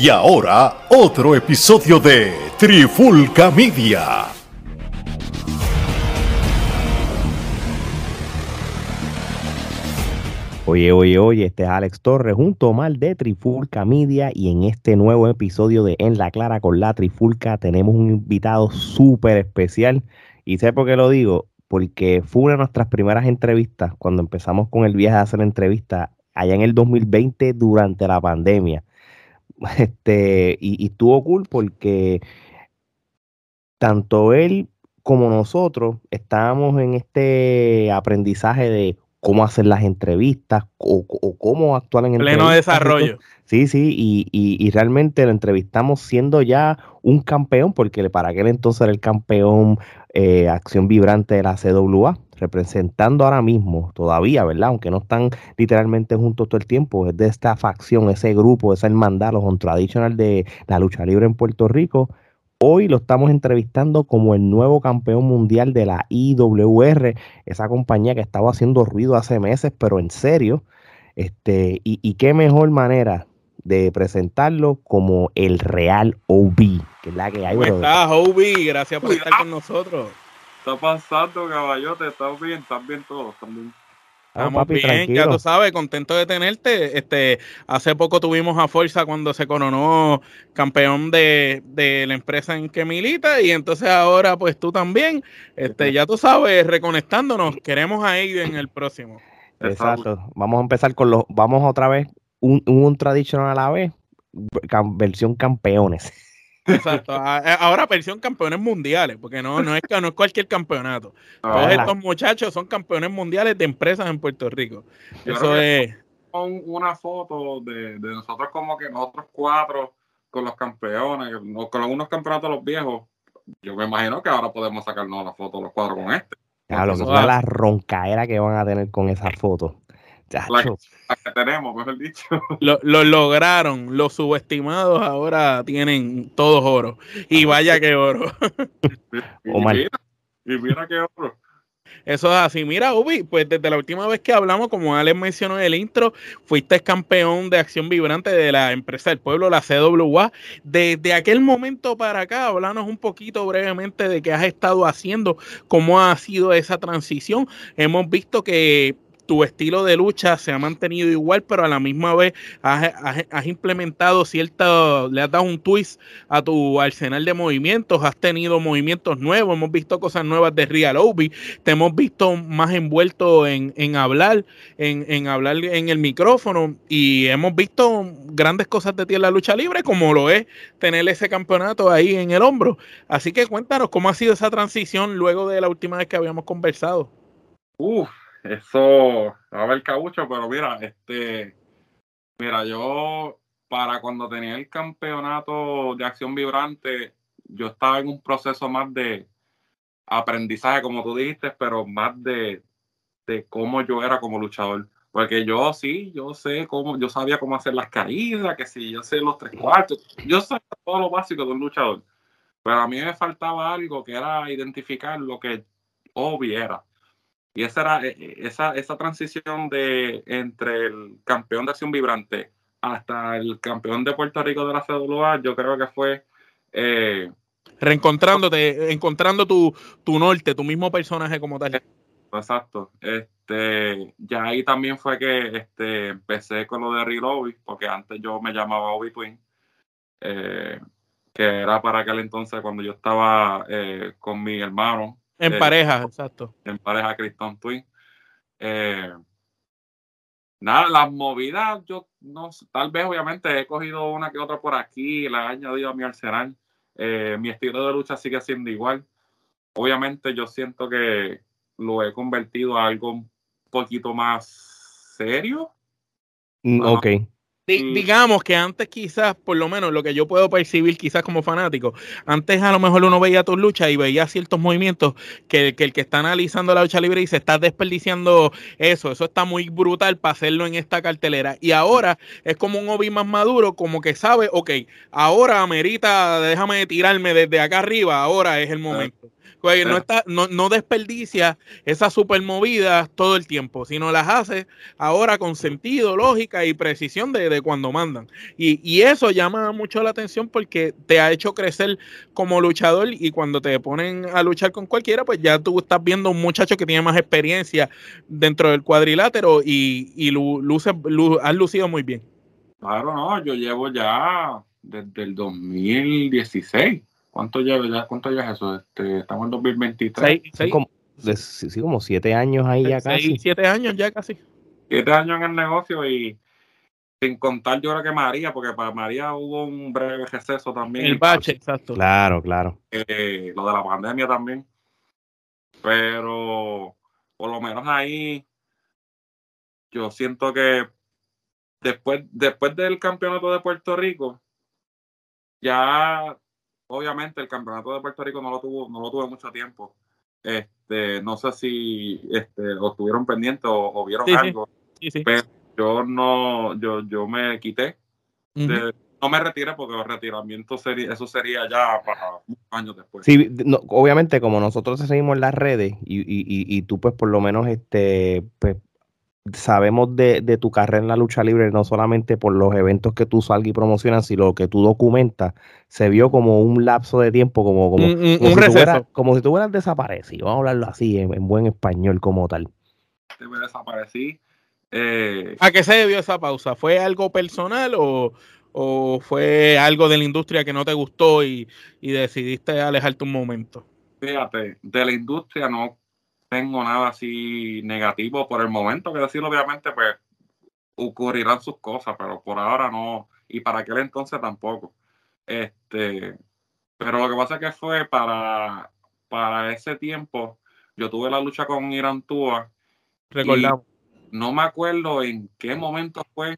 Y ahora, otro episodio de Trifulca Media. Oye, oye, oye, este es Alex Torres junto a Omar de Trifulca Media y en este nuevo episodio de En la Clara con la Trifulca tenemos un invitado súper especial y sé por qué lo digo, porque fue una de nuestras primeras entrevistas cuando empezamos con el viaje a hacer entrevistas allá en el 2020 durante la pandemia. Este, y, y estuvo cool porque tanto él como nosotros estábamos en este aprendizaje de cómo hacer las entrevistas o, cómo actuar en pleno desarrollo. Sí, sí, y, y, realmente lo entrevistamos siendo ya un campeón, porque para aquel entonces era el campeón eh, Acción Vibrante de la CWA, representando ahora mismo, todavía, ¿verdad? Aunque no están literalmente juntos todo el tiempo, es de esta facción, ese grupo, esa hermandad, los tradicional de la lucha libre en Puerto Rico Hoy lo estamos entrevistando como el nuevo campeón mundial de la IWR, esa compañía que estaba haciendo ruido hace meses, pero en serio. Este, y, qué mejor manera de presentarlo como el Real OB, que es la que hay. ¿Cómo estás, OB? Gracias por estar con nosotros. Está pasando, caballote? ¿Estás bien? ¿Están bien todos? ¿Están Estamos bien, ya tú sabes, contento de tenerte. Este, hace poco tuvimos a Forza cuando se coronó campeón de, la empresa en que milita y entonces ahora pues tú también, este, ya tú sabes, reconectándonos, queremos a ellos en el próximo. Exacto. Vamos a empezar con los, vamos otra vez, un, un tradicional a la vez, versión campeones. Exacto. Ahora versión campeones mundiales, porque no, no, es, no es cualquier campeonato. Todos estos muchachos son campeones mundiales de empresas en Puerto Rico. Eso es. Una foto de, nosotros como que nosotros cuatro con los campeones, con algunos campeonatos los viejos. Yo me imagino que ahora podemos sacarnos la foto los cuatro con este. Claro, que la roncaera que van a tener con esa foto. La que, tenemos, mejor dicho. Lo, lo, lograron. Los subestimados ahora tienen todos oro. Y vaya que oro. y, mira, y mira que oro. Eso es así. Mira, Ubi, pues desde la última vez que hablamos, como Alex mencionó en el intro, fuiste campeón de acción vibrante de la empresa del pueblo, la CWA. Desde aquel momento para acá, háblanos un poquito brevemente de qué has estado haciendo, cómo ha sido esa transición. Hemos visto que tu estilo de lucha se ha mantenido igual, pero a la misma vez has, implementado cierta, le has dado un twist a tu arsenal de movimientos, has tenido movimientos nuevos, hemos visto cosas nuevas de Real Obi, te hemos visto más envuelto en, hablar, en, hablar en el micrófono y hemos visto grandes cosas de ti en la lucha libre, como lo es tener ese campeonato ahí en el hombro. Así que cuéntanos cómo ha sido esa transición luego de la última vez que habíamos conversado. Uf, eso, a ver, cabucho, pero mira, este, mira, yo para cuando tenía el campeonato de acción vibrante, yo estaba en un proceso más de aprendizaje, como tú dijiste, pero más de, de cómo yo era como luchador. Porque yo sí, yo sé cómo, yo sabía cómo hacer las caídas, que sí, yo sé los tres cuartos, yo sé todo lo básico de un luchador. Pero a mí me faltaba algo que era identificar lo que obvio era. Y esa era eh, eh, esa, esa transición de entre el campeón de acción vibrante hasta el campeón de Puerto Rico de la CWA, yo creo que fue eh, reencontrándote, encontrando tu, tu norte, tu mismo personaje como tal. Exacto. Este, ya ahí también fue que este, empecé con lo de Real porque antes yo me llamaba Obi Twin, que era para aquel entonces cuando yo estaba con mi hermano, en eh, pareja, exacto. En pareja Criston Twin. Eh, nada, las movidas, yo no tal vez obviamente he cogido una que otra por aquí, la he añadido a mi arsenal. Eh, mi estilo de lucha sigue siendo igual. Obviamente yo siento que lo he convertido a algo un poquito más serio. Mm, ok. Mm. digamos que antes quizás, por lo menos lo que yo puedo percibir quizás como fanático, antes a lo mejor uno veía tus luchas y veía ciertos movimientos que, el que está analizando la lucha libre y se está desperdiciando eso, eso está muy brutal para hacerlo en esta cartelera. Y ahora es como un hobby más maduro, como que sabe, ok, ahora amerita, déjame tirarme desde acá arriba, ahora es el momento. Pues, no, está, no, no desperdicia esas super movidas todo el tiempo, sino las hace ahora con sentido, lógica y precisión de, de cuando mandan. Y, y, eso llama mucho la atención porque te ha hecho crecer como luchador y cuando te ponen a luchar con cualquiera, pues ya tú estás viendo un muchacho que tiene más experiencia dentro del cuadrilátero y, y luce, has lucido muy bien. Claro, no, yo llevo ya desde el 2016 ¿Cuánto lleva ya? ¿Cuánto es eso? Este, estamos en 2023. Sí, Como, sí, como siete años ahí ya casi. Siete años ya casi. Siete años en el negocio y sin contar yo creo que María, porque para María hubo un breve receso también. El bache, exacto. Claro, claro. Eh, lo de la pandemia también. Pero por lo menos ahí yo siento que después, después del campeonato de Puerto Rico, ya obviamente el campeonato de Puerto Rico no lo tuvo, no lo tuve mucho tiempo. Este, no sé si este, lo tuvieron pendiente o, vieron algo. pero yo no, yo, yo me quité. no me retiré porque el retiramiento sería, eso sería ya para años después. Sí, obviamente como nosotros seguimos en las redes y, y, y, tú pues por lo menos este pues sabemos de, de, tu carrera en la lucha libre, no solamente por los eventos que tú salgas y promocionas, sino lo que tú documentas, se vio como un lapso de tiempo, como, como, un, como, si, tú como si tú hubieras desaparecido, vamos a hablarlo así, en, buen español como tal. Me desaparecí. Eh, ¿A qué se debió esa pausa? ¿Fue algo personal o, o fue algo de la industria que no te gustó y, y decidiste alejarte un momento? Fíjate, de la industria no tengo nada así negativo por el momento, que decir, obviamente, pues ocurrirán sus cosas, pero por ahora no, y para aquel entonces tampoco. Este, pero lo que pasa es que fue para, para ese tiempo, yo tuve la lucha con Irán Tua. Recordamos. No me acuerdo en qué momento fue,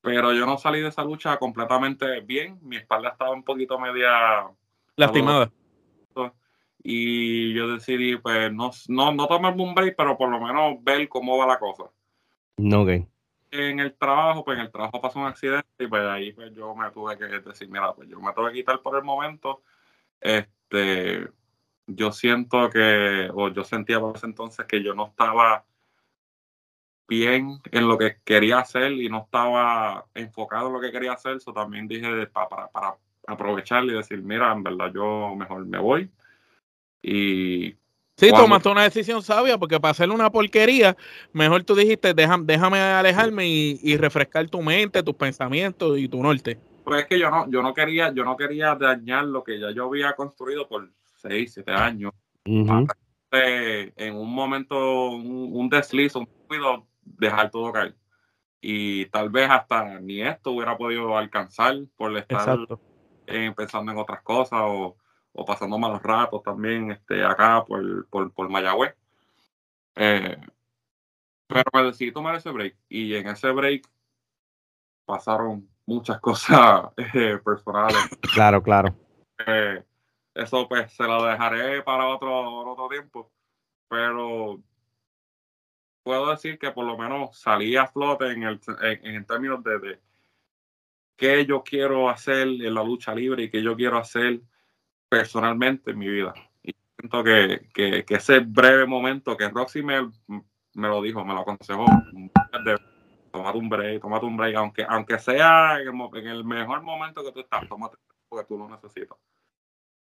pero yo no salí de esa lucha completamente bien. Mi espalda estaba un poquito media lastimada y yo decidí, pues, no, no, no tomarme un break, pero por lo menos ver cómo va la cosa. No, ok. En el trabajo, pues en el trabajo pasó un accidente y pues ahí pues yo me tuve que decir, mira, pues yo me tengo que quitar por el momento. Este, yo siento que, o yo sentía por ese entonces que yo no estaba bien en lo que quería hacer y no estaba enfocado en lo que quería hacer. Eso también dije para, para, para aprovechar y decir, mira, en verdad yo mejor me voy y Sí, tomaste una decisión sabia porque para hacerle una porquería, mejor tú dijiste, déjame, déjame alejarme y, refrescar tu mente, tus pensamientos y tu norte. Pues es que yo no, yo no quería, yo no quería dañar lo que ya yo había construido por seis, siete años. en un momento, un, un desliz, un cuido, dejar todo caer. Y tal vez hasta ni esto hubiera podido alcanzar por estar pensando en otras cosas o o pasando malos ratos también este, acá por, por, por Mayagüez. Eh, pero me decidí tomar ese break y en ese break pasaron muchas cosas eh, personales. Claro, claro. Eh, eso pues se lo dejaré para otro, otro tiempo, pero puedo decir que por lo menos salí a flote en, el, en, en términos de, de qué yo quiero hacer en la lucha libre y qué yo quiero hacer personalmente en mi vida. Y siento que, que, ese breve momento que Roxy me, me lo dijo, me lo aconsejó, de tomar un break, tomate un break, aunque, aunque sea en el, mejor momento que tú estás, tómate porque tú lo necesitas.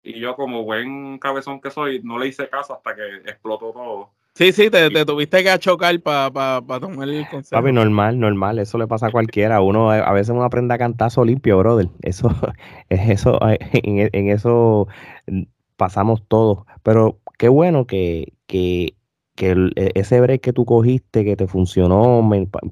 Y yo como buen cabezón que soy, no le hice caso hasta que explotó todo. Sí, sí, te, te tuviste que chocar para pa, tomar el consejo. Papi, normal, normal, eso le pasa a cualquiera. Uno a veces uno aprende a cantar limpio, brother. Eso, es eso, en, en, eso pasamos todos. Pero qué bueno que, que, que e, ese break que tú cogiste, que te funcionó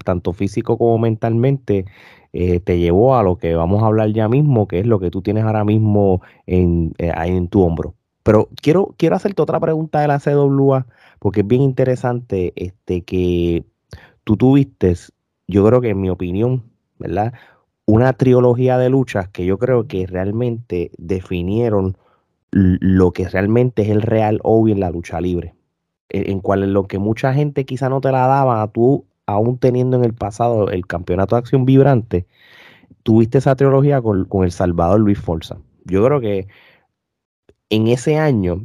tanto físico como mentalmente, eh, te llevó a lo que vamos a hablar ya mismo, que es lo que tú tienes ahora mismo en, eh, en tu hombro. Pero quiero, quiero hacerte otra pregunta de la CWA porque es bien interesante este, que tú tuviste, yo creo que en mi opinión, ¿verdad? Una trilogía de luchas que yo creo que realmente definieron lo que realmente es el real obvio en la lucha libre. E, en, cual en lo que mucha gente quizá no te la daba, tú aún teniendo en el pasado el campeonato de acción vibrante, tuviste esa trilogía con, con el Salvador Luis Forza. Yo creo que en ese año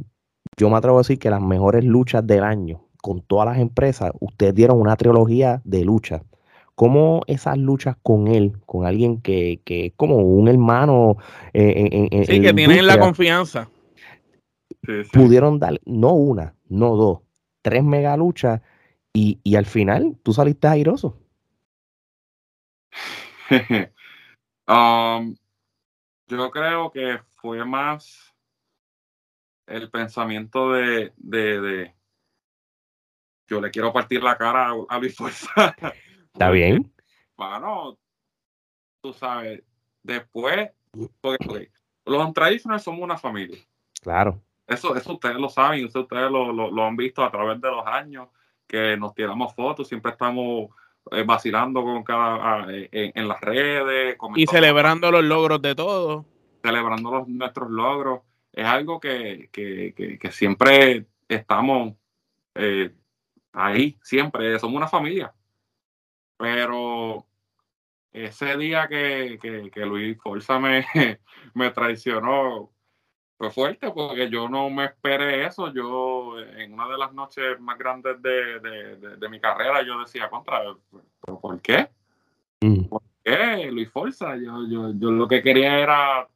yo me atrevo a decir que las mejores luchas del año con todas las empresas, ustedes dieron una trilogía de luchas. ¿Cómo esas luchas con él, con alguien que, que es como un hermano eh, en, en, Sí, en que tienen la confianza. Pudieron dar, no una, no dos, tres mega luchas y, y al final tú saliste airoso? Um, yo creo que fue más el pensamiento de, de, de yo le quiero partir la cara a, a Luis Fuerza. ¿Está bien? Mano, tú sabes, después, porque los tradicionales somos una familia. Claro. Eso, eso ustedes lo saben, eso ustedes lo, lo, lo han visto a través de los años, que nos tiramos fotos, siempre estamos eh, vacilando con cada, eh, en, en las redes, Y celebrando los logros de todos. celebrando los- nuestros logros. Es algo que, que, que, que siempre estamos eh, ahí, siempre, somos una familia. Pero ese día que, que, que Luis Forza me, me traicionó fue fuerte porque yo no me esperé eso. Yo, en una de las noches más grandes de, de, de- de mi carrera, yo decía, contra, ¿pero por qué? Mm, ¿Qué, Luis Forza? Yo, yo, yo lo que quería era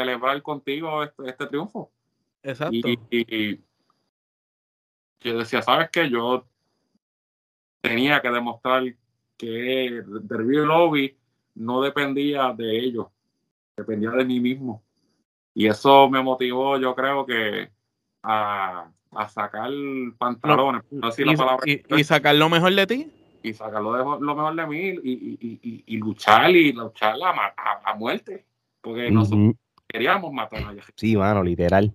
celebrar contigo este, este triunfo. Exacto. Y, y- y yo decía, ¿sabes qué? Yo tenía que demostrar que Derby Lobby no dependía de ellos, dependía de mí mismo. Y eso me motivó, yo creo que a, a sacar pantalones, no decir la y, palabra, y- y sacar lo mejor de ti. y sacar lo, de- lo mejor de mí y, y- y- y- y luchar y luchar a, ma- a- a muerte. Porque nosotros ujú. Queríamos matar a Jessica. Sí, mano, literal.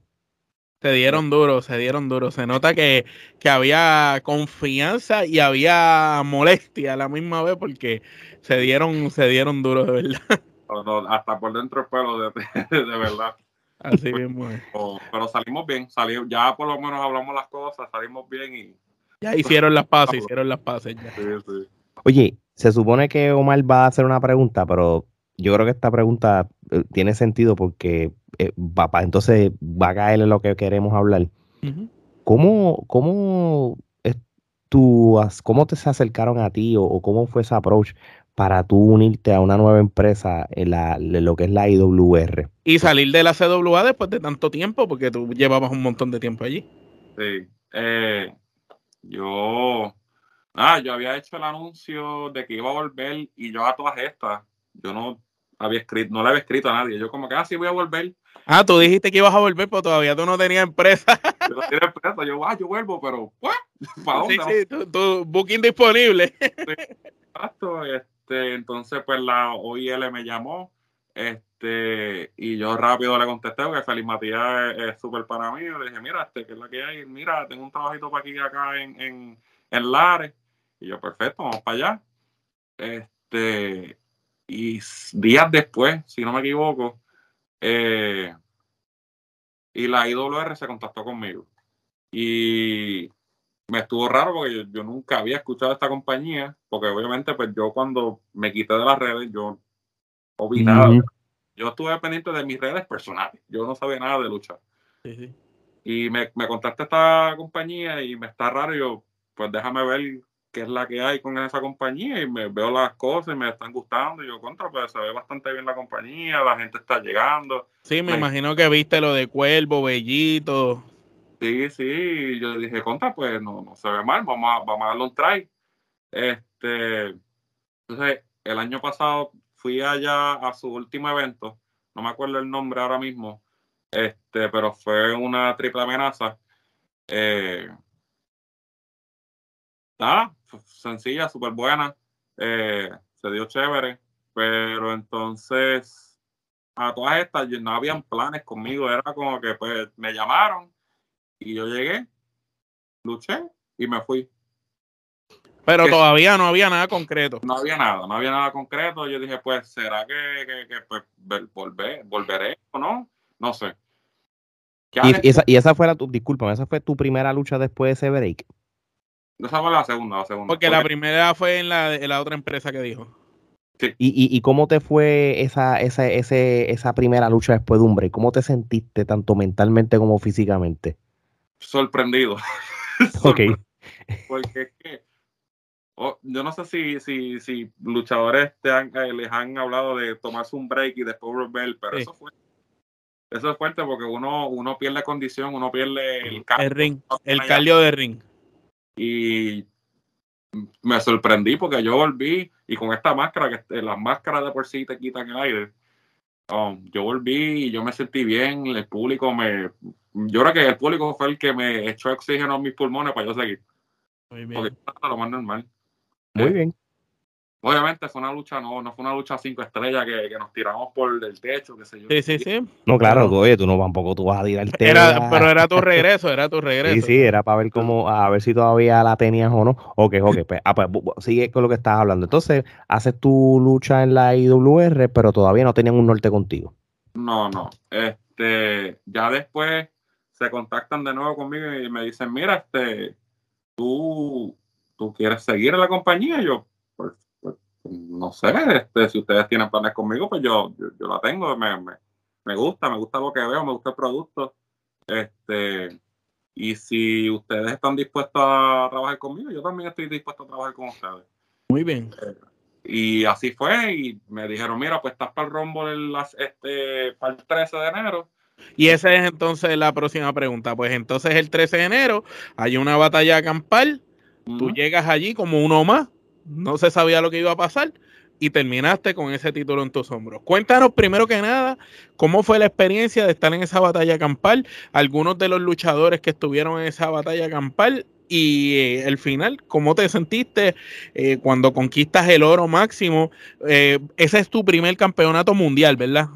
Se dieron duro, se dieron duro. Se nota que, que había confianza y había molestia a la misma vez porque se dieron, se dieron duro de verdad. No, no, hasta por dentro el pelo, de, de verdad. Así mismo es. O- pero salimos bien, salimos, ya por lo menos hablamos las cosas, salimos bien y Ya hicieron las paces, hicieron las paces ya. sí, sí. Oye, se supone que Omar va a hacer una pregunta, pero yo creo que esta pregunta tiene sentido porque eh, va, entonces va a caer en lo que queremos hablar. ¿Cómo, cómo, es tu cómo te se acercaron a ti o, o cómo fue ese approach para tú unirte a una nueva empresa en la, en lo que es la IWR? Y salir de la CWA después de tanto tiempo, porque tú llevabas un montón de tiempo allí. Sí. Eh, yo, ah, yo había hecho el anuncio de que iba a volver y yo a todas estas, yo no había escrito, no le había escrito a nadie. Yo como que, ah, sí voy a volver. Ah, tú dijiste que ibas a volver, pero todavía tú no tenías empresa. Yo no tenía empresa. Yo, ah, yo vuelvo, pero, ¿para dónde? Sí, sí, tu, tu booking disponible. Exacto, este, entonces pues la OIL me llamó, este, y yo rápido le contesté porque Feliz Matías es súper para mí, le dije, mira, este, que es la que hay, mira, tengo un trabajito para aquí acá en, en, en Lares, y yo, perfecto, vamos para allá, este, y días después, si no me equivoco, eh, y la IWR se contactó conmigo, y me estuvo raro porque yo, yo nunca había escuchado esta compañía, porque obviamente pues yo cuando me quité de las redes, yo no vi nada. Ujú. Yo estuve pendiente de mis redes personales, yo no sabía nada de lucha. Sí, sí. Y me, me contacta esta compañía y me está raro, y yo pues déjame ver qué es la que hay con esa compañía y me veo las cosas y me están gustando y yo contra, pues se ve bastante bien la compañía, la gente está llegando. Sí, me Me- imagino que viste lo de Cuervo, Bellito. Sí, sí, yo dije, contra, pues no, no se ve mal, vamos a, vamos a darle un try. Este, entonces, el año pasado fui allá a su último evento, no me acuerdo el nombre ahora mismo, este, pero fue una triple amenaza. Eh, nada, sencilla, súper buena, eh, se dio chévere, pero entonces a todas estas no habían planes conmigo, era como que pues me llamaron y yo llegué, luché y me fui. Pero todavía no había nada concreto. No había nada, no había nada concreto. Yo dije, pues, ¿será que, que, que, pues, ver- volver, volveré o no? No sé. Y esa, y esa fue la, tu, discúlpame, esa fue tu primera lucha después de ese break. Esa fue la segunda, la segunda. Porque la primera fue en la, en la otra empresa que dijo. ¿Y, y, y cómo te fue esa, esa, ese, esa primera lucha después de un break? ¿Cómo te sentiste tanto mentalmente como físicamente? sorprendido. Ok. Porque es que oh, yo no sé si, si, si luchadores te han, eh, les han hablado de tomarse un break y después volver, pero Sí. eso fue eso es fuerte porque uno, uno pierde condición, uno pierde el. El ring, el cardio de ring. Y me sorprendí porque yo volví y con esta máscara, que eh, las máscaras de por sí te quitan el aire, um, yo volví y yo me sentí bien, el público me, yo creo que el público fue el que me echó oxígeno a mis pulmones para yo seguir, Muy porque bien. era lo más normal. Muy Eh, bien. Obviamente fue una lucha, no, no fue una lucha cinco estrellas que, que nos tiramos por el techo, qué sé yo. Sí, sí, sí. No, claro, oye, tú no tampoco tú vas a tirarte. Era, pero era tu regreso, era tu regreso. Sí, sí, era para ver cómo, a ver si todavía la tenías o no. Ok, ok, pues, ah, pues, sigue con lo que estabas hablando. Entonces, haces tu lucha en la IWR, pero todavía no tenían un norte contigo. No, no. Este, ya después se contactan de nuevo conmigo y me dicen, mira, este, tú, tú quieres seguir en la compañía. Y yo, pues, pues, no sé, este, si ustedes tienen planes conmigo, pues yo, yo, yo la tengo, me, me, me gusta, me gusta lo que veo, me gusta el producto. Este, y si ustedes están dispuestos a trabajar conmigo, yo también estoy dispuesto a trabajar con ustedes. Muy bien. Y así fue, y me dijeron, mira, pues estás para el el, las- este, para el 13 de enero. Y esa es entonces la próxima pregunta. Pues entonces el 13 de enero hay una batalla campal, tú Ujú. llegas allí como uno más, no se sabía lo que iba a pasar y terminaste con ese título en tus hombros. Cuéntanos primero que nada cómo fue la experiencia de estar en esa batalla campal, algunos de los luchadores que estuvieron en esa batalla campal y eh, el final, cómo te sentiste eh, cuando conquistas el oro máximo. Eh, ese es tu primer campeonato mundial, ¿verdad?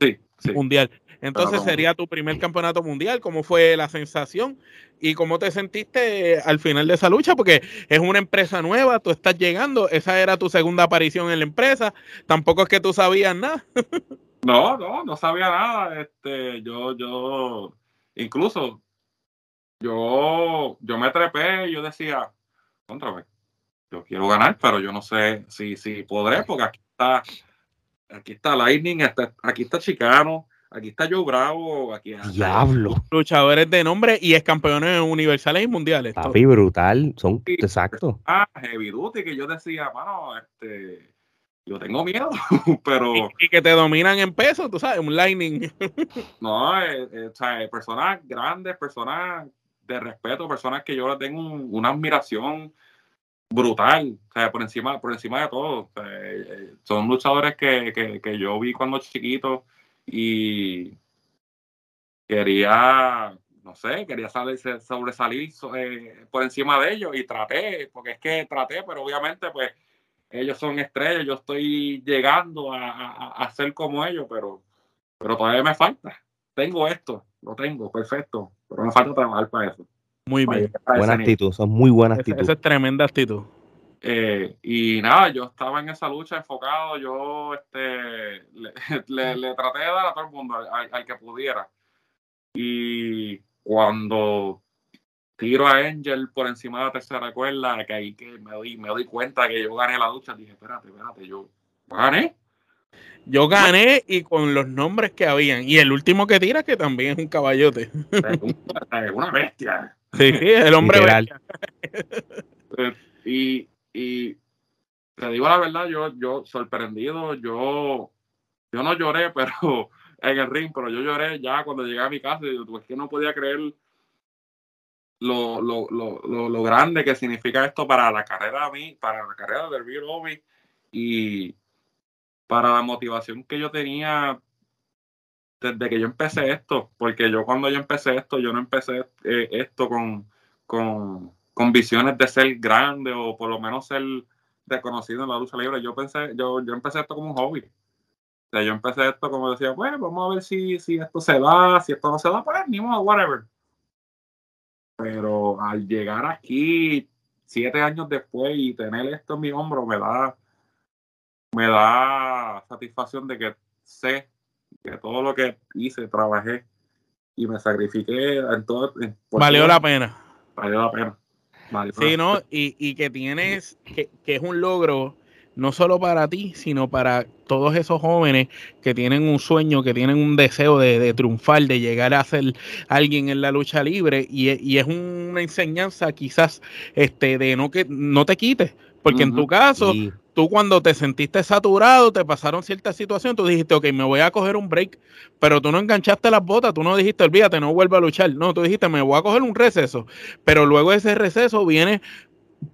Sí, sí. mundial. Entonces sería tu primer campeonato mundial. ¿Cómo fue la sensación? ¿Y cómo te sentiste eh, al final de esa lucha? Porque es una empresa nueva, tú estás llegando, esa era tu segunda aparición en la empresa, tampoco es que tú sabías nada. No, no, no sabía nada. Este, yo, yo, incluso, yo, yo me trepé y yo decía, contra vez, yo quiero ganar, pero yo no sé si, si podré, porque aquí está, aquí está Lightning, está- aquí está Chicano, aquí está Joe Bravo, aquí Diablo, Luchadores de nombre y es campeones universales y mundiales. todo. papi, brutal. Son exacto. Ah, Heavy Duty, que yo decía, mano, este, yo tengo miedo, pero Y, y que te dominan en peso, tú sabes, un lightning. No, eh, eh, o sea, personas grandes, personas de respeto, personas que yo les tengo un- una admiración brutal, o sea, por encima, por encima de todo. O sea, eh, son luchadores que, que, que yo vi cuando chiquito y quería, no sé, quería salir- sobresalir so- eh, por encima de ellos y traté, porque es que traté, pero obviamente pues ellos son estrellas, yo estoy llegando a, a- a ser como ellos, pero, pero todavía me falta tengo esto, lo tengo, perfecto, pero me falta trabajar para eso. Muy bien. Buena actitud, son muy buena Esa, actitud. esa es tremenda actitud. Eh, y nada, yo estaba en esa lucha enfocado, yo este, le, le- le traté de dar a todo el mundo, al, que pudiera. Y cuando tiro a Angel por encima de la tercera cuerda, que ahí que me doy, me doy cuenta que yo gané la lucha, dije, espérate, espérate, yo gané. Yo gané y con los nombres que habían. Y el último que tira, que también es un caballote. Es una, es una bestia. Sí, sí, el hombre Literal. bestia. Y, y te digo la verdad, yo, yo sorprendido, yo, yo no lloré, pero en el ring, pero yo lloré ya cuando llegué a mi casa y pues que no podía creer lo, lo, lo, lo, grande que significa esto para la carrera de mí, para la carrera del Real Obi y para la motivación que yo tenía desde que yo empecé esto, porque yo cuando yo empecé esto, yo no empecé eh, esto con, con, con visiones de ser grande o por lo menos ser reconocido en la lucha libre. Yo pensé, yo, yo empecé esto como un hobby. O sea, yo empecé esto como decía, bueno, vamos a ver si, si esto se da, si esto no se da, pues ni modo, whatever. Pero al llegar aquí, siete años después, y tener esto en mi hombro, me da, me da satisfacción de que sé que todo lo que hice, trabajé y me sacrifiqué en todo. en- Valió todo, la pena. Valió la pena. Sí, ¿no? Y, y que tienes, que, que es un logro no solo para ti, sino para todos esos jóvenes que tienen un sueño, que tienen un deseo de, triunfar, de llegar a ser alguien en la lucha libre. Y, es una enseñanza quizás este, de no que no te quites, porque en tu caso, tú cuando te sentiste saturado, te pasaron ciertas situaciones, tú dijiste, ok, me voy a coger un break, pero tú no enganchaste las botas, tú no dijiste, olvídate, no vuelvo a luchar, no, tú dijiste, me voy a coger un receso, pero luego ese receso viene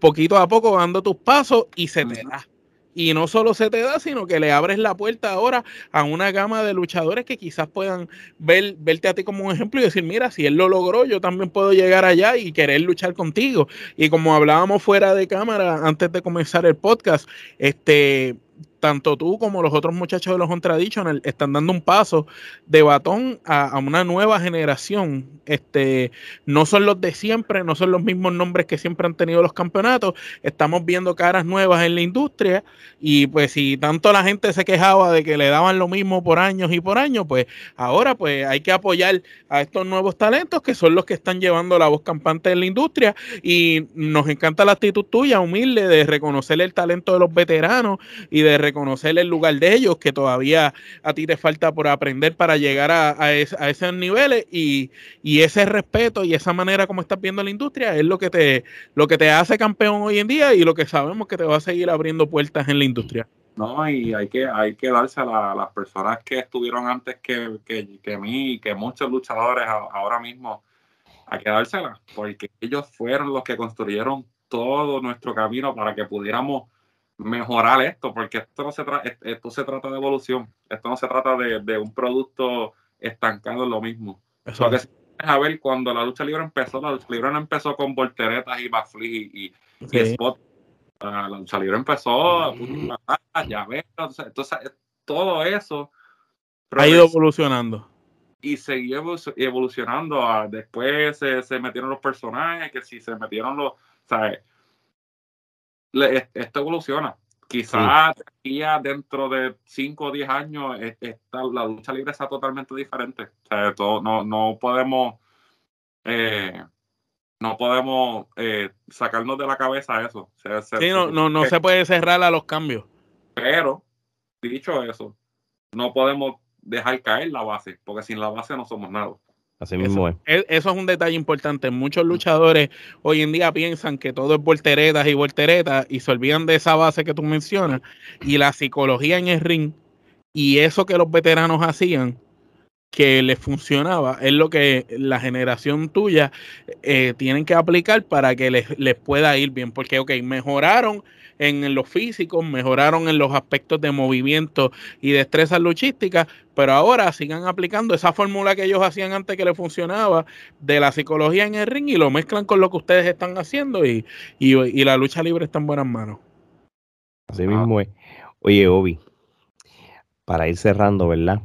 poquito a poco dando tus pasos y se te da. Y no solo se te da, sino que le abres la puerta ahora a una gama de luchadores que quizás puedan ver, verte a ti como un ejemplo y decir, mira, si él lo logró, yo también puedo llegar allá y querer luchar contigo. Y como hablábamos fuera de cámara antes de comenzar el podcast, este, tanto tú como los otros muchachos de los Contradiction están dando un paso de batón a, una nueva generación. Este, no son los de siempre, no son los mismos nombres que siempre han tenido los campeonatos. Estamos viendo caras nuevas en la industria y pues si tanto la gente se quejaba de que le daban lo mismo por años y por años, pues ahora pues hay que apoyar a estos nuevos talentos que son los que están llevando la voz campante en la industria y nos encanta la actitud tuya, humilde, de reconocer el talento de los veteranos y de reconocer el lugar de ellos, que todavía a ti te falta por aprender para llegar a, esos niveles y, ese respeto y esa manera como estás viendo la industria es lo que te lo que te hace campeón hoy en día y lo que sabemos que te va a seguir abriendo puertas en la industria. No, y hay que, hay que darse a, las personas que estuvieron antes que, que, que mí, que muchos luchadores ahora mismo, hay que dárselas, porque ellos fueron los que construyeron todo nuestro camino para que pudiéramos mejorar esto, porque esto no se, trata esto se trata de evolución, esto no se trata de, un producto estancado en lo mismo. Eso Porque a ver, cuando la lucha libre empezó, la lucha libre no empezó con volteretas y baflis y, spot. La lucha libre empezó, ya ves, entonces todo eso ha ido evolucionando. Y siguió evolucionando. Ah, después se, se metieron los personajes, que si se metieron los, ¿sabes? Esto evoluciona. Quizás dentro de 5 o 10 años esta, la lucha libre está totalmente diferente. O sea, todo, no, no podemos eh, no podemos eh, sacarnos de la cabeza eso. sí, no, no, no se puede cerrar a los cambios. Pero, dicho eso, no podemos dejar caer la base, porque sin la base no somos nada. Así mismo eso, es. Eso es un detalle importante. Muchos luchadores hoy en día piensan que todo es volteretas y volteretas y se olvidan de esa base que tú mencionas. Y la psicología en el ring y eso que los veteranos hacían, que les funcionaba, es lo que la generación tuya eh, tienen que aplicar para que les, les pueda ir bien. Porque, ok, mejoraron en lo físico, mejoraron en los aspectos de movimiento y destreza luchística, pero ahora sigan aplicando esa fórmula que ellos hacían antes que le funcionaba de la psicología en el ring y lo mezclan con lo que ustedes están haciendo y, la lucha libre está en buenas manos. Así mismo es. Oye, Obi, para ir cerrando, ¿verdad?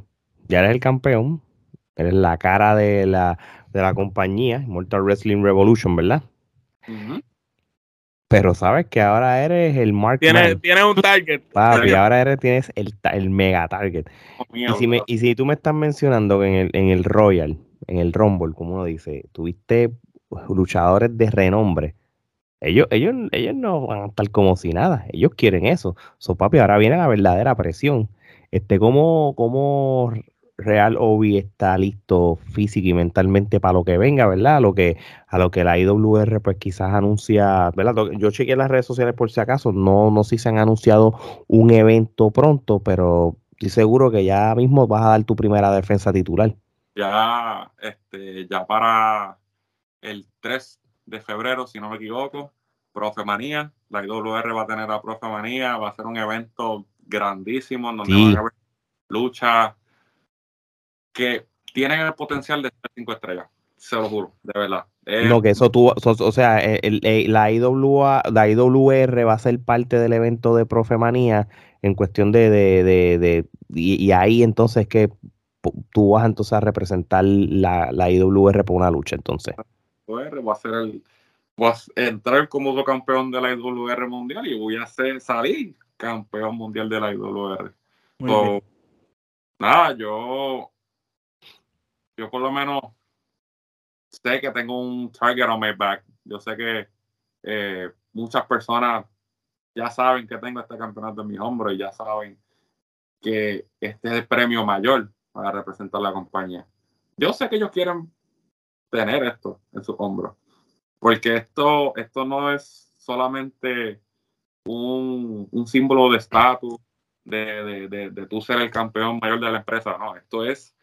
Ya eres el campeón, eres la cara de la, de la compañía, Mortal Wrestling Revolution, ¿verdad? Pero sabes que ahora eres el Mark. Tienes, tienes un target. Papi, ahora eres, tienes el, el mega target. y, si me, y si tú me estás mencionando que en el, en el Royal, en el Rumble, como uno dice, tuviste luchadores de renombre. Ellos, ellos, ellos no van a estar como si nada. Ellos quieren eso. So, papi, ahora viene la verdadera presión. Este, ¿cómo, cómo Real Obi está listo física y mentalmente para lo que venga, ¿verdad? A lo que, a lo que la IWR pues quizás anuncia, ¿verdad? Yo chequeé las redes sociales por si acaso, no, no sé si se han anunciado un evento pronto, pero estoy seguro que ya mismo vas a dar tu primera defensa titular. Ya, este, ya para el 3 de febrero, si no me equivoco, Profe Manía, la IWR va a tener a Profe Manía, va a ser un evento grandísimo donde van a haber luchas que tienen el potencial de ser cinco estrellas. Se lo juro, de verdad. no, que eso tú, o sea, la, IWA, la IWR va a ser parte del evento de Profemanía en cuestión de, de, de, y, ahí entonces que tú vas entonces a representar la, la IWR por una lucha entonces. Va a ser el, voy a entrar como campeón de la IWR mundial y voy a ser, salir campeón mundial de la IWR. nada, yo yo por lo menos sé que tengo un target on my back. Yo sé que eh, muchas personas ya saben que tengo este campeonato en mis hombros y ya saben que este es el premio mayor para representar la compañía. Yo sé que ellos quieren tener esto en sus hombros, porque esto, esto no es solamente un, un símbolo de estatus, de, de, de, de tú ser el campeón mayor de la empresa, no, esto es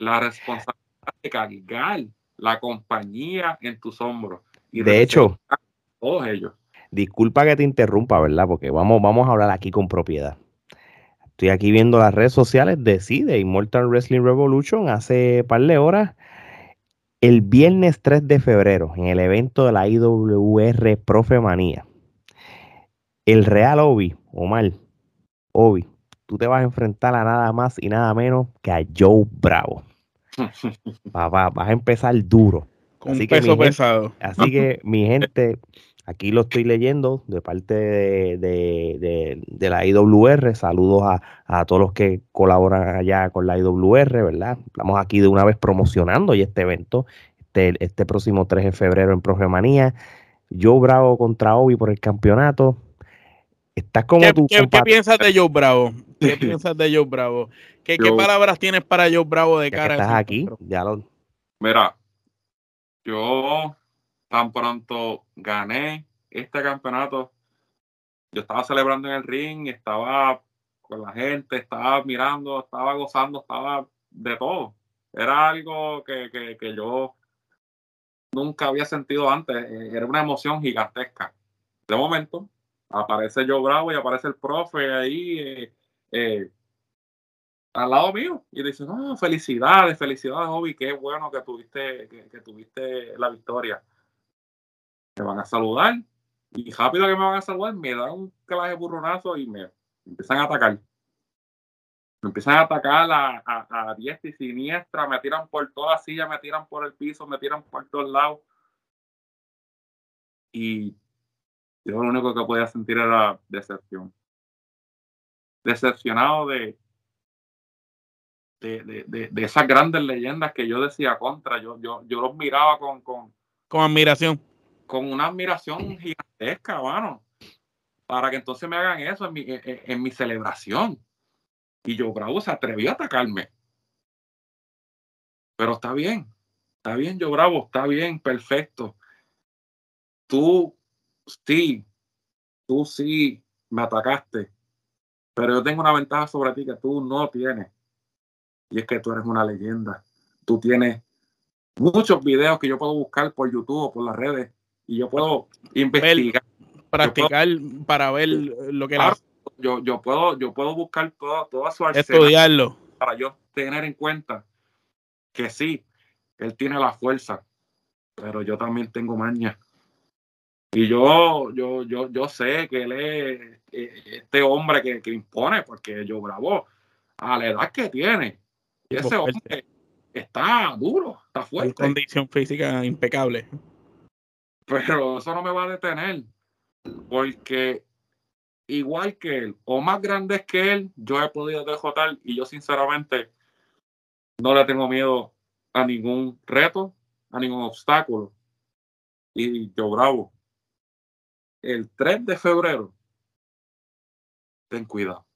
la responsabilidad de cargar la compañía en tus hombros. Y de hecho, todos ellos. Disculpa que te interrumpa, ¿verdad? Porque vamos, vamos a hablar aquí con propiedad. Estoy aquí viendo las redes sociales de sí, de Immortal Wrestling Revolution hace par de horas. El viernes 3 de febrero, en el evento de la IWR Profemanía, el Real Obi, Omar, Obi, tú te vas a enfrentar a nada más y nada menos que a Joe Bravo. Papá, vas a empezar duro. Con así peso que, pesado. así que, mi gente, aquí lo estoy leyendo de parte de, de, de, la IWR. Saludos a, a, todos los que colaboran allá con la IWR, ¿verdad? Estamos aquí de una vez promocionando y este evento, este, este próximo 3 de febrero en Progemanía. Joe Bravo contra Obi por el campeonato. Estás como ¿Qué, tú. ¿qué, ¿Qué, piensas de Joe Bravo? ¿Qué piensas de Joe Bravo? ¿Qué, Yo- ¿Qué, palabras tienes para Joe Bravo de Ya cara que estás aquí, encuentro? ya lo, Mira, yo tan pronto gané este campeonato, yo estaba celebrando en el ring, estaba con la gente, estaba mirando, estaba gozando, estaba de todo. Era algo que, que, que yo nunca había sentido antes, eh, era una emoción gigantesca. De momento, aparece Joe Bravo y aparece el profe ahí eh, eh, al lado mío y dice, no, felicidades, felicidades, Obi, qué bueno que tuviste, que, que tuviste la victoria. Me van a saludar y rápido que me van a saludar, me dan un claje burronazo y me, me empiezan a atacar. Me empiezan a atacar a, a, a diestra y siniestra, me tiran por toda la silla, me tiran por el piso, me tiran por todos lados. Y yo lo único que podía sentir era decepción. Decepcionado de, de, de, de, de esas grandes leyendas que yo decía contra. Yo, yo, yo los miraba con, con, Con admiración. con una admiración gigantesca, mano. Para que entonces me hagan eso en mi, en mi celebración. Y yo, Bravo, se atrevió a atacarme. Pero está bien. Está bien, yo, Bravo. Está bien, perfecto. Tú, sí. Tú sí me atacaste. Pero yo tengo una ventaja sobre ti que tú no tienes. Y es que tú eres una leyenda. Tú tienes muchos videos que yo puedo buscar por YouTube o por las redes. Y yo puedo investigar. Practicar para ver lo que Claro, la- yo, yo puedo, yo puedo buscar todo, toda su arsenal estudiarlo. para yo tener en cuenta que sí, él tiene la fuerza, pero yo también tengo maña. Y yo, yo, yo, yo sé que él es eh, este hombre que, que impone, porque yo bravo a la edad que tiene. Y ese hombre está duro, está Con fuerte. condición física impecable. pero eso no me va a detener porque igual que él o más grandes que él yo he podido derrotar y yo sinceramente no le tengo miedo a ningún reto a ningún obstáculo y yo bravo el 3 de febrero ten cuidado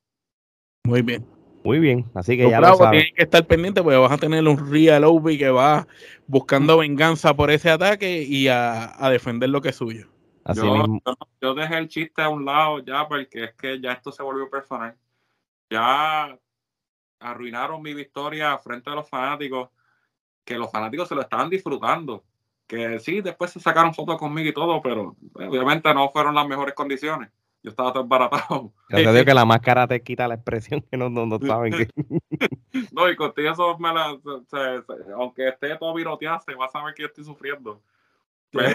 Muy bien. Muy bien. Así que Los ya lo sabes. tienen que estar pendientes porque vas a tener un Real Obi que va buscando venganza por ese ataque y a, a defender lo que es suyo. Así yo, mismo. yo- yo dejé el chiste a un lado ya porque es que ya esto se volvió personal. Ya arruinaron mi victoria frente a los fanáticos, que los fanáticos se lo estaban disfrutando. Que sí, después se sacaron fotos conmigo y todo, pero eh, obviamente no fueron las mejores condiciones. Yo estaba todo embaratado. Gracias a Dios que la máscara te quita la expresión que no, no, no saben que. No, y contigo eso me la, se- se- aunque esté todo viroteado, se va a saber que yo estoy sufriendo. Pero,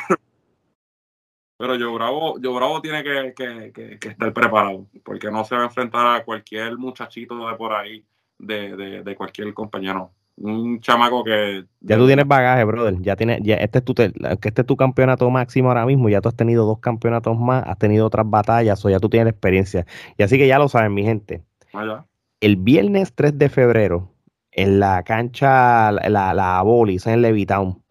pero yo bravo, yo bravo tiene que, que, que- que estar preparado, porque no se va a enfrentar a cualquier muchachito de por ahí, de, de, de cualquier compañero. Un chamaco que Ya tú tienes bagaje, brother. Ya tienes, ya este es tu, te- que este es tu campeonato máximo ahora mismo. Ya tú has tenido dos campeonatos más, has tenido otras batallas, o ya tú tienes experiencia. Y así que ya lo saben, mi gente. allá. El viernes 3 de febrero, en la cancha, la, la Abolis, en Levitown,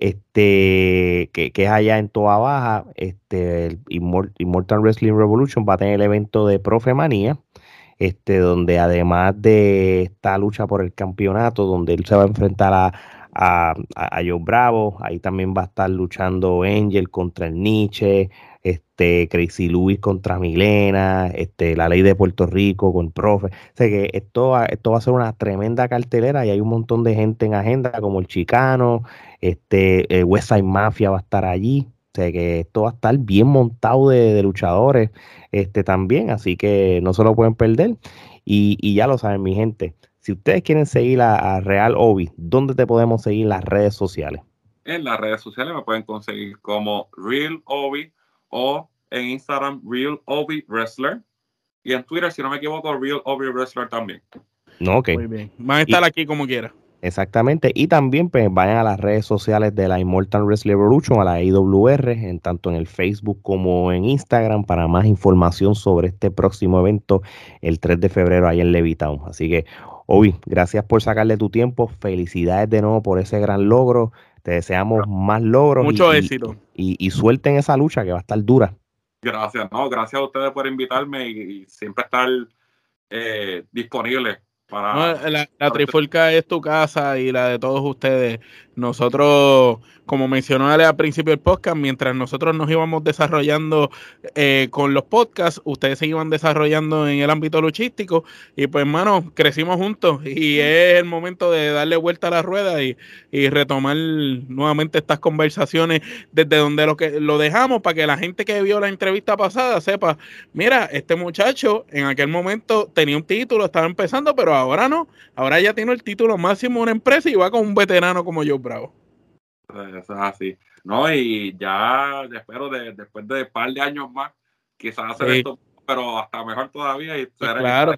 este, que, es allá en Toa Baja, este, el Immortal Wrestling Revolution va a tener el evento de Profe Manía, este, donde además de esta lucha por el campeonato, donde él se va a enfrentar a, a, a, Joe Bravo, ahí también va a estar luchando Angel contra el Nietzsche, este, Crazy Luis contra Milena, este, la ley de Puerto Rico con profe. O sea que esto, esto va a ser una tremenda cartelera y hay un montón de gente en agenda, como el Chicano, este, West Side Mafia va a estar allí. Sea que esto va a estar bien montado de, luchadores este, también, así que no se lo pueden perder. Y, y ya lo saben, mi gente. Si ustedes quieren seguir a, Real Obi, ¿dónde te podemos seguir en las redes sociales? En las redes sociales me pueden conseguir como Real Obi o en Instagram Real Obi Wrestler y en Twitter, si no me equivoco, Real Obi Wrestler también. No, ok. Muy bien. Van a estar aquí como quiera. Exactamente. Y también pues, vayan a las redes sociales de la Immortal Wrestling Revolution, a la IWR, en tanto en el Facebook como en Instagram, para más información sobre este próximo evento el 3 de febrero ahí en Levitown. Así que, Obi, gracias por sacarle tu tiempo. Felicidades de nuevo por ese gran logro. Te deseamos más logros. Mucho éxito. Y, y, suelten esa lucha que va a estar dura. Gracias, no, gracias a ustedes por invitarme y, siempre estar eh, disponible la, la trifulca es tu casa y la de todos ustedes. Nosotros, como mencionó Ale al principio del podcast, mientras nosotros nos íbamos desarrollando eh, con los podcasts, ustedes se iban desarrollando en el ámbito luchístico y pues hermano, crecimos juntos y es el momento de darle vuelta a la rueda y, retomar nuevamente estas conversaciones desde donde lo que lo dejamos para que la gente que vio la entrevista pasada sepa, mira, este muchacho en aquel momento tenía un título, estaba empezando, pero ahora no, ahora ya tiene el título máximo de una empresa y va con un veterano como yo bravo. Eso es así. No, y ya espero de, después de un par de años más, quizás hacer esto, pero hasta mejor todavía y pues claro.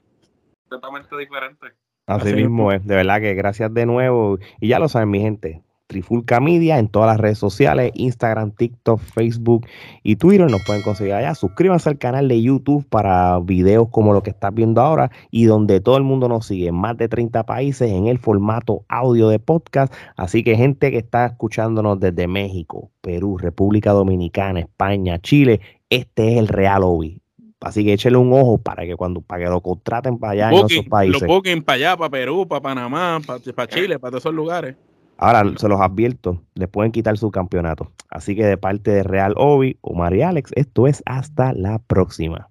completamente diferente. Así, mismo es, de verdad que gracias de nuevo. Y ya lo saben, mi gente, Trifulca Media en todas las redes sociales, Instagram, TikTok, Facebook y Twitter. Nos pueden conseguir allá. Suscríbanse al canal de YouTube para videos como lo que estás viendo ahora y donde todo el mundo nos sigue en más de 30 países en el formato audio de podcast. Así que gente que está escuchándonos desde México, Perú, República Dominicana, España, Chile, este es el Real Obi. Así que échele un ojo para que cuando para que lo contraten para allá en esos países. Lo busquen para allá, para Perú, para Panamá, para, para Chile, para todos esos lugares. Ahora se los advierto, le pueden quitar su campeonato. Así que de parte de Real Obi o María Alex, esto es hasta la próxima.